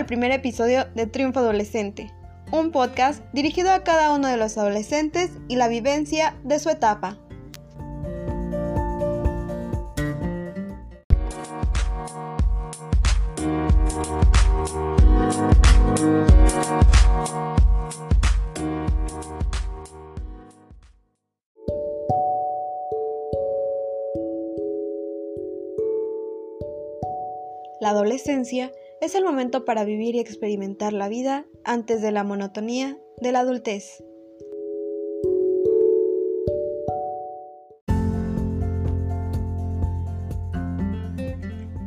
al primer episodio de Triunfo Adolescente, un podcast dirigido a cada uno de los adolescentes y la vivencia de su etapa. La adolescencia es el momento para vivir y experimentar la vida antes de la monotonía de la adultez.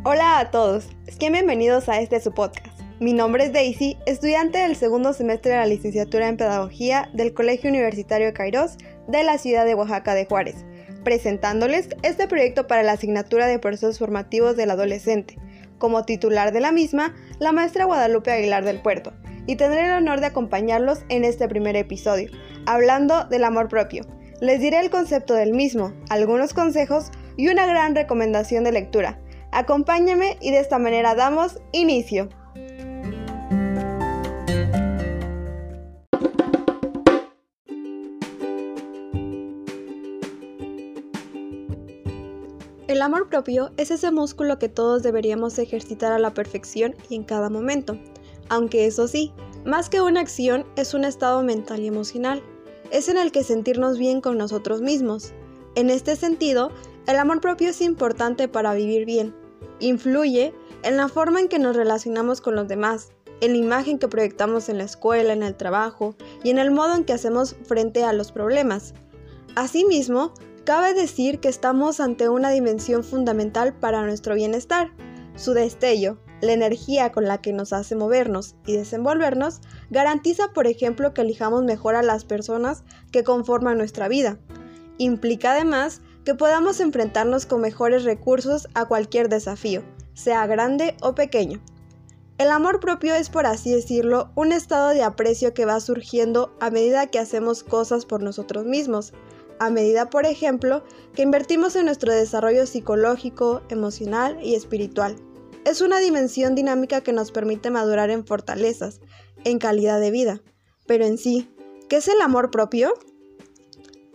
Hola a todos, bienvenidos a este su podcast. Mi nombre es Daisy, estudiante del segundo semestre de la licenciatura en Pedagogía del Colegio Universitario de Kairos de la ciudad de Oaxaca de Juárez, presentándoles este proyecto para la asignatura de procesos formativos del adolescente, como titular de la misma, la maestra Guadalupe Aguilar del Puerto, y tendré el honor de acompañarlos en este primer episodio, hablando del amor propio. Les diré el concepto del mismo, algunos consejos y una gran recomendación de lectura. Acompáñame y de esta manera damos inicio. Amor propio es ese músculo que todos deberíamos ejercitar a la perfección y en cada momento. Aunque eso sí, más que una acción es un estado mental y emocional. Es en el que sentirnos bien con nosotros mismos. En este sentido, el amor propio es importante para vivir bien. Influye en la forma en que nos relacionamos con los demás, en la imagen que proyectamos en la escuela, en el trabajo y en el modo en que hacemos frente a los problemas. Asimismo, Cabe decir que estamos ante una dimensión fundamental para nuestro bienestar. Su destello, la energía con la que nos hace movernos y desenvolvernos, garantiza, por ejemplo, que elijamos mejor a las personas que conforman nuestra vida. Implica además que podamos enfrentarnos con mejores recursos a cualquier desafío, sea grande o pequeño. El amor propio es, por así decirlo, un estado de aprecio que va surgiendo a medida que hacemos cosas por nosotros mismos, a medida, por ejemplo, que invertimos en nuestro desarrollo psicológico, emocional y espiritual. Es una dimensión dinámica que nos permite madurar en fortalezas, en calidad de vida. Pero en sí, ¿qué es el amor propio?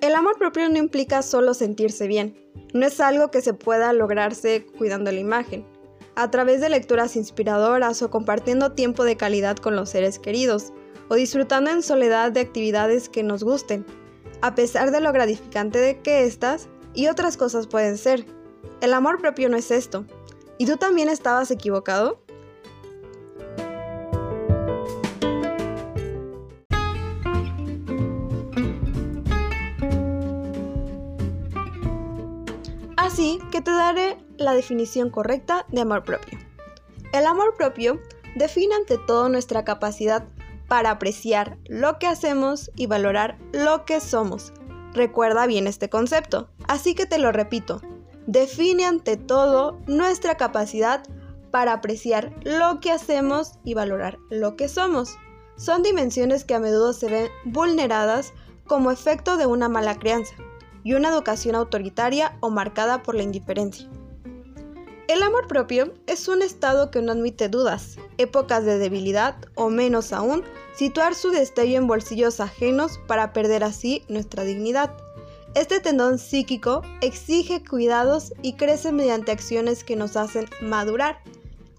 El amor propio no implica solo sentirse bien, no es algo que se pueda lograrse cuidando la imagen, a través de lecturas inspiradoras o compartiendo tiempo de calidad con los seres queridos, o disfrutando en soledad de actividades que nos gusten a pesar de lo gratificante de que estas y otras cosas pueden ser. El amor propio no es esto. ¿Y tú también estabas equivocado? Así que te daré la definición correcta de amor propio. El amor propio define ante todo nuestra capacidad para apreciar lo que hacemos y valorar lo que somos. Recuerda bien este concepto, así que te lo repito. Define ante todo nuestra capacidad para apreciar lo que hacemos y valorar lo que somos. Son dimensiones que a menudo se ven vulneradas como efecto de una mala crianza y una educación autoritaria o marcada por la indiferencia. El amor propio es un estado que no admite dudas, épocas de debilidad o menos aún, situar su destello en bolsillos ajenos para perder así nuestra dignidad. Este tendón psíquico exige cuidados y crece mediante acciones que nos hacen madurar.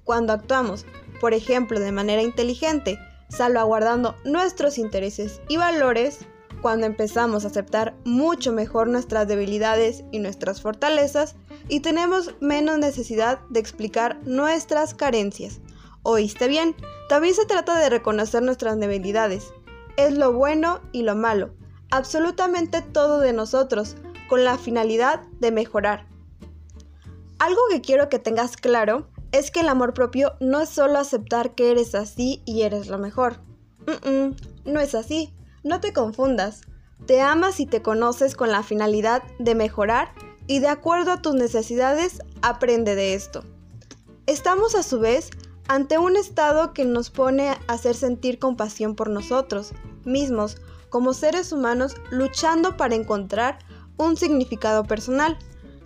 Cuando actuamos, por ejemplo, de manera inteligente, salvaguardando nuestros intereses y valores, cuando empezamos a aceptar mucho mejor nuestras debilidades y nuestras fortalezas y tenemos menos necesidad de explicar nuestras carencias. ¿Oíste bien? También se trata de reconocer nuestras debilidades. Es lo bueno y lo malo, absolutamente todo de nosotros, con la finalidad de mejorar. Algo que quiero que tengas claro es que el amor propio no es solo aceptar que eres así y eres lo mejor. no es así. No te confundas, te amas y te conoces con la finalidad de mejorar y de acuerdo a tus necesidades aprende de esto. Estamos a su vez ante un estado que nos pone a hacer sentir compasión por nosotros mismos como seres humanos luchando para encontrar un significado personal.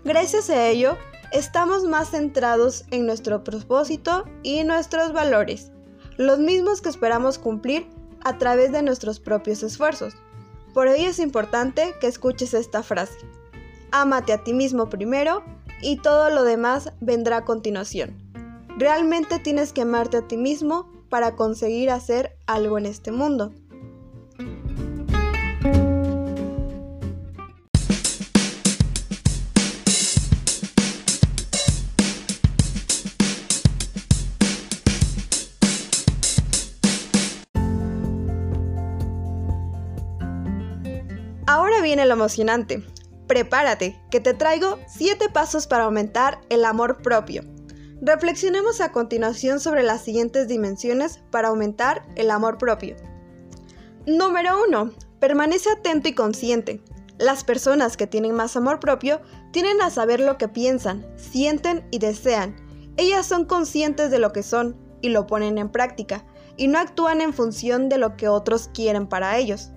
Gracias a ello, estamos más centrados en nuestro propósito y nuestros valores. los mismos que esperamos cumplir a través de nuestros propios esfuerzos. Por ello es importante que escuches esta frase. Ámate a ti mismo primero y todo lo demás vendrá a continuación. Realmente tienes que amarte a ti mismo para conseguir hacer algo en este mundo. Ahora viene lo emocionante. Prepárate, que te traigo 7 pasos para aumentar el amor propio. Reflexionemos a continuación sobre las siguientes dimensiones para aumentar el amor propio. Número 1. Permanece atento y consciente. Las personas que tienen más amor propio tienen a saber lo que piensan, sienten y desean. Ellas son conscientes de lo que son y lo ponen en práctica, y no actúan en función de lo que otros quieren para ellos.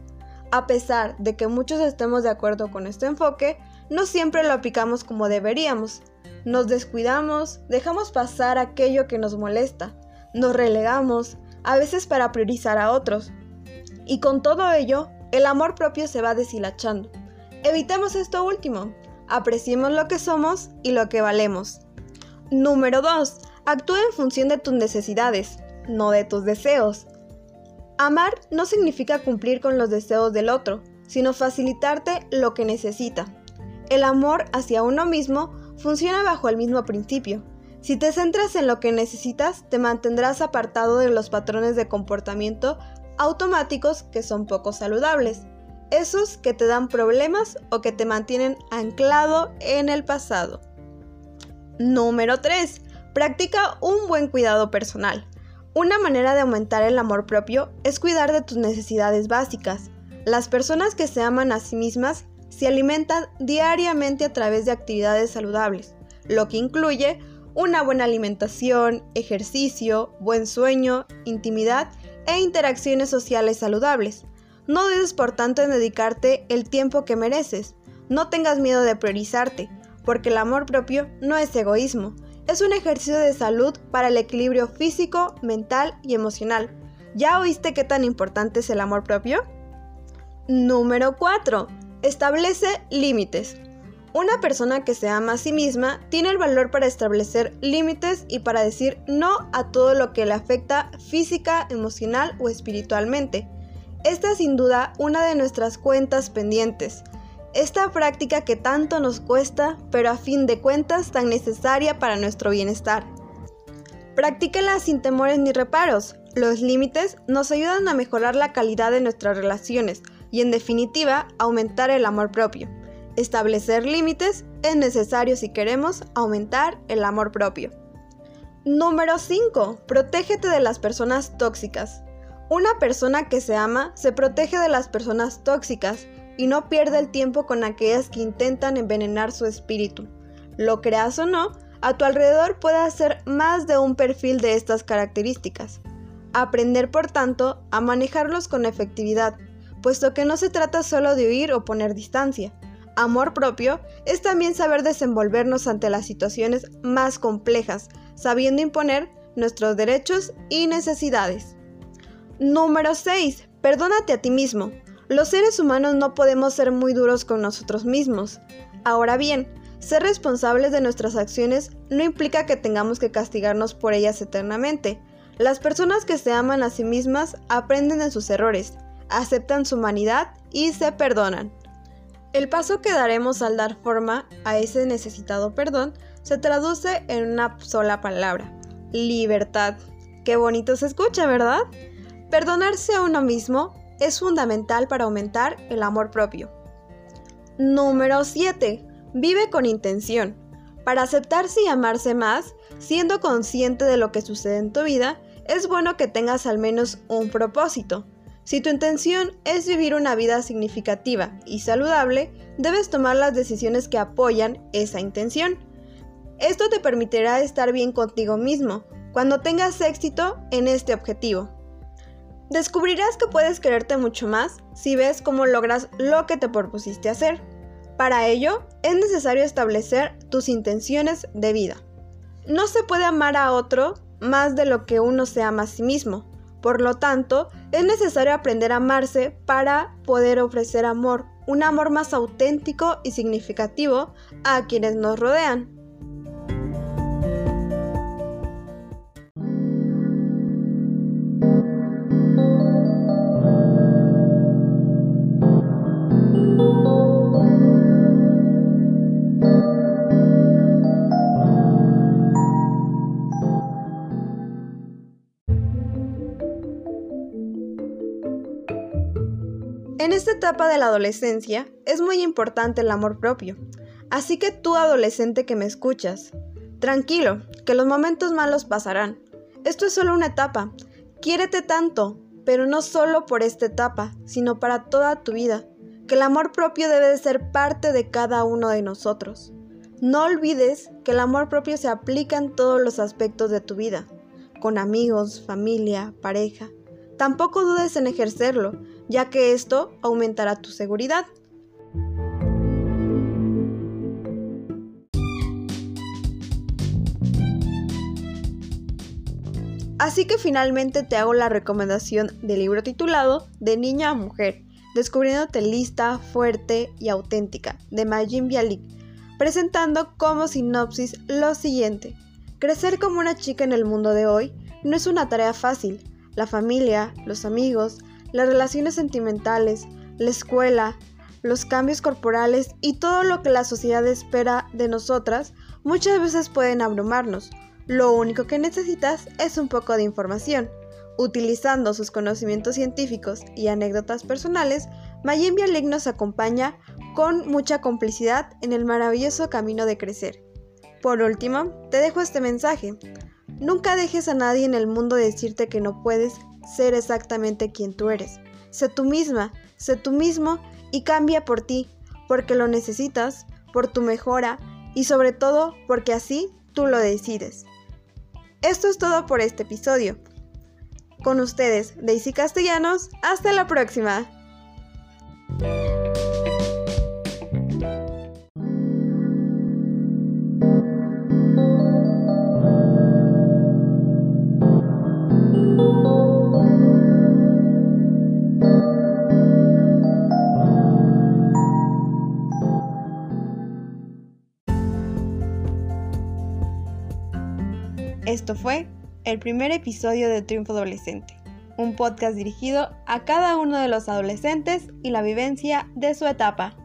A pesar de que muchos estemos de acuerdo con este enfoque, no siempre lo aplicamos como deberíamos. Nos descuidamos, dejamos pasar aquello que nos molesta, nos relegamos, a veces para priorizar a otros. Y con todo ello, el amor propio se va deshilachando. Evitemos esto último, apreciemos lo que somos y lo que valemos. Número 2. Actúa en función de tus necesidades, no de tus deseos. Amar no significa cumplir con los deseos del otro, sino facilitarte lo que necesita. El amor hacia uno mismo funciona bajo el mismo principio. Si te centras en lo que necesitas, te mantendrás apartado de los patrones de comportamiento automáticos que son poco saludables, esos que te dan problemas o que te mantienen anclado en el pasado. Número 3. Practica un buen cuidado personal. Una manera de aumentar el amor propio es cuidar de tus necesidades básicas. Las personas que se aman a sí mismas se alimentan diariamente a través de actividades saludables, lo que incluye una buena alimentación, ejercicio, buen sueño, intimidad e interacciones sociales saludables. No dudes por tanto en dedicarte el tiempo que mereces. No tengas miedo de priorizarte, porque el amor propio no es egoísmo, es un ejercicio de salud para el equilibrio físico, mental y emocional. ¿Ya oíste qué tan importante es el amor propio? Número 4. Establece límites. Una persona que se ama a sí misma tiene el valor para establecer límites y para decir no a todo lo que le afecta física, emocional o espiritualmente. Esta es sin duda una de nuestras cuentas pendientes esta práctica que tanto nos cuesta, pero a fin de cuentas tan necesaria para nuestro bienestar. Practíquela sin temores ni reparos. Los límites nos ayudan a mejorar la calidad de nuestras relaciones y en definitiva aumentar el amor propio. Establecer límites es necesario si queremos aumentar el amor propio. Número 5. Protégete de las personas tóxicas. Una persona que se ama se protege de las personas tóxicas y no pierde el tiempo con aquellas que intentan envenenar su espíritu. Lo creas o no, a tu alrededor puede ser más de un perfil de estas características. Aprender, por tanto, a manejarlos con efectividad, puesto que no se trata solo de huir o poner distancia. Amor propio es también saber desenvolvernos ante las situaciones más complejas, sabiendo imponer nuestros derechos y necesidades. Número 6. Perdónate a ti mismo. Los seres humanos no podemos ser muy duros con nosotros mismos. Ahora bien, ser responsables de nuestras acciones no implica que tengamos que castigarnos por ellas eternamente. Las personas que se aman a sí mismas aprenden de sus errores, aceptan su humanidad y se perdonan. El paso que daremos al dar forma a ese necesitado perdón se traduce en una sola palabra, libertad. Qué bonito se escucha, ¿verdad? Perdonarse a uno mismo es fundamental para aumentar el amor propio. Número 7. Vive con intención. Para aceptarse y amarse más, siendo consciente de lo que sucede en tu vida, es bueno que tengas al menos un propósito. Si tu intención es vivir una vida significativa y saludable, debes tomar las decisiones que apoyan esa intención. Esto te permitirá estar bien contigo mismo cuando tengas éxito en este objetivo. Descubrirás que puedes quererte mucho más si ves cómo logras lo que te propusiste hacer. Para ello, es necesario establecer tus intenciones de vida. No se puede amar a otro más de lo que uno se ama a sí mismo. Por lo tanto, es necesario aprender a amarse para poder ofrecer amor, un amor más auténtico y significativo a quienes nos rodean. Etapa de la adolescencia es muy importante el amor propio. Así que tú adolescente que me escuchas, tranquilo, que los momentos malos pasarán. Esto es solo una etapa. Quiérete tanto, pero no solo por esta etapa, sino para toda tu vida. Que el amor propio debe de ser parte de cada uno de nosotros. No olvides que el amor propio se aplica en todos los aspectos de tu vida, con amigos, familia, pareja. Tampoco dudes en ejercerlo, ya que esto aumentará tu seguridad. Así que finalmente te hago la recomendación del libro titulado De niña a mujer, descubriéndote lista, fuerte y auténtica, de Majin Bialik, presentando como sinopsis lo siguiente. Crecer como una chica en el mundo de hoy no es una tarea fácil. La familia, los amigos, las relaciones sentimentales, la escuela, los cambios corporales y todo lo que la sociedad espera de nosotras muchas veces pueden abrumarnos. Lo único que necesitas es un poco de información. Utilizando sus conocimientos científicos y anécdotas personales, Mayim Bialik nos acompaña con mucha complicidad en el maravilloso camino de crecer. Por último, te dejo este mensaje. Nunca dejes a nadie en el mundo decirte que no puedes ser exactamente quien tú eres. Sé tú misma, sé tú mismo y cambia por ti, porque lo necesitas, por tu mejora y sobre todo porque así tú lo decides. Esto es todo por este episodio. Con ustedes, Daisy Castellanos, hasta la próxima. Esto fue el primer episodio de Triunfo Adolescente, un podcast dirigido a cada uno de los adolescentes y la vivencia de su etapa.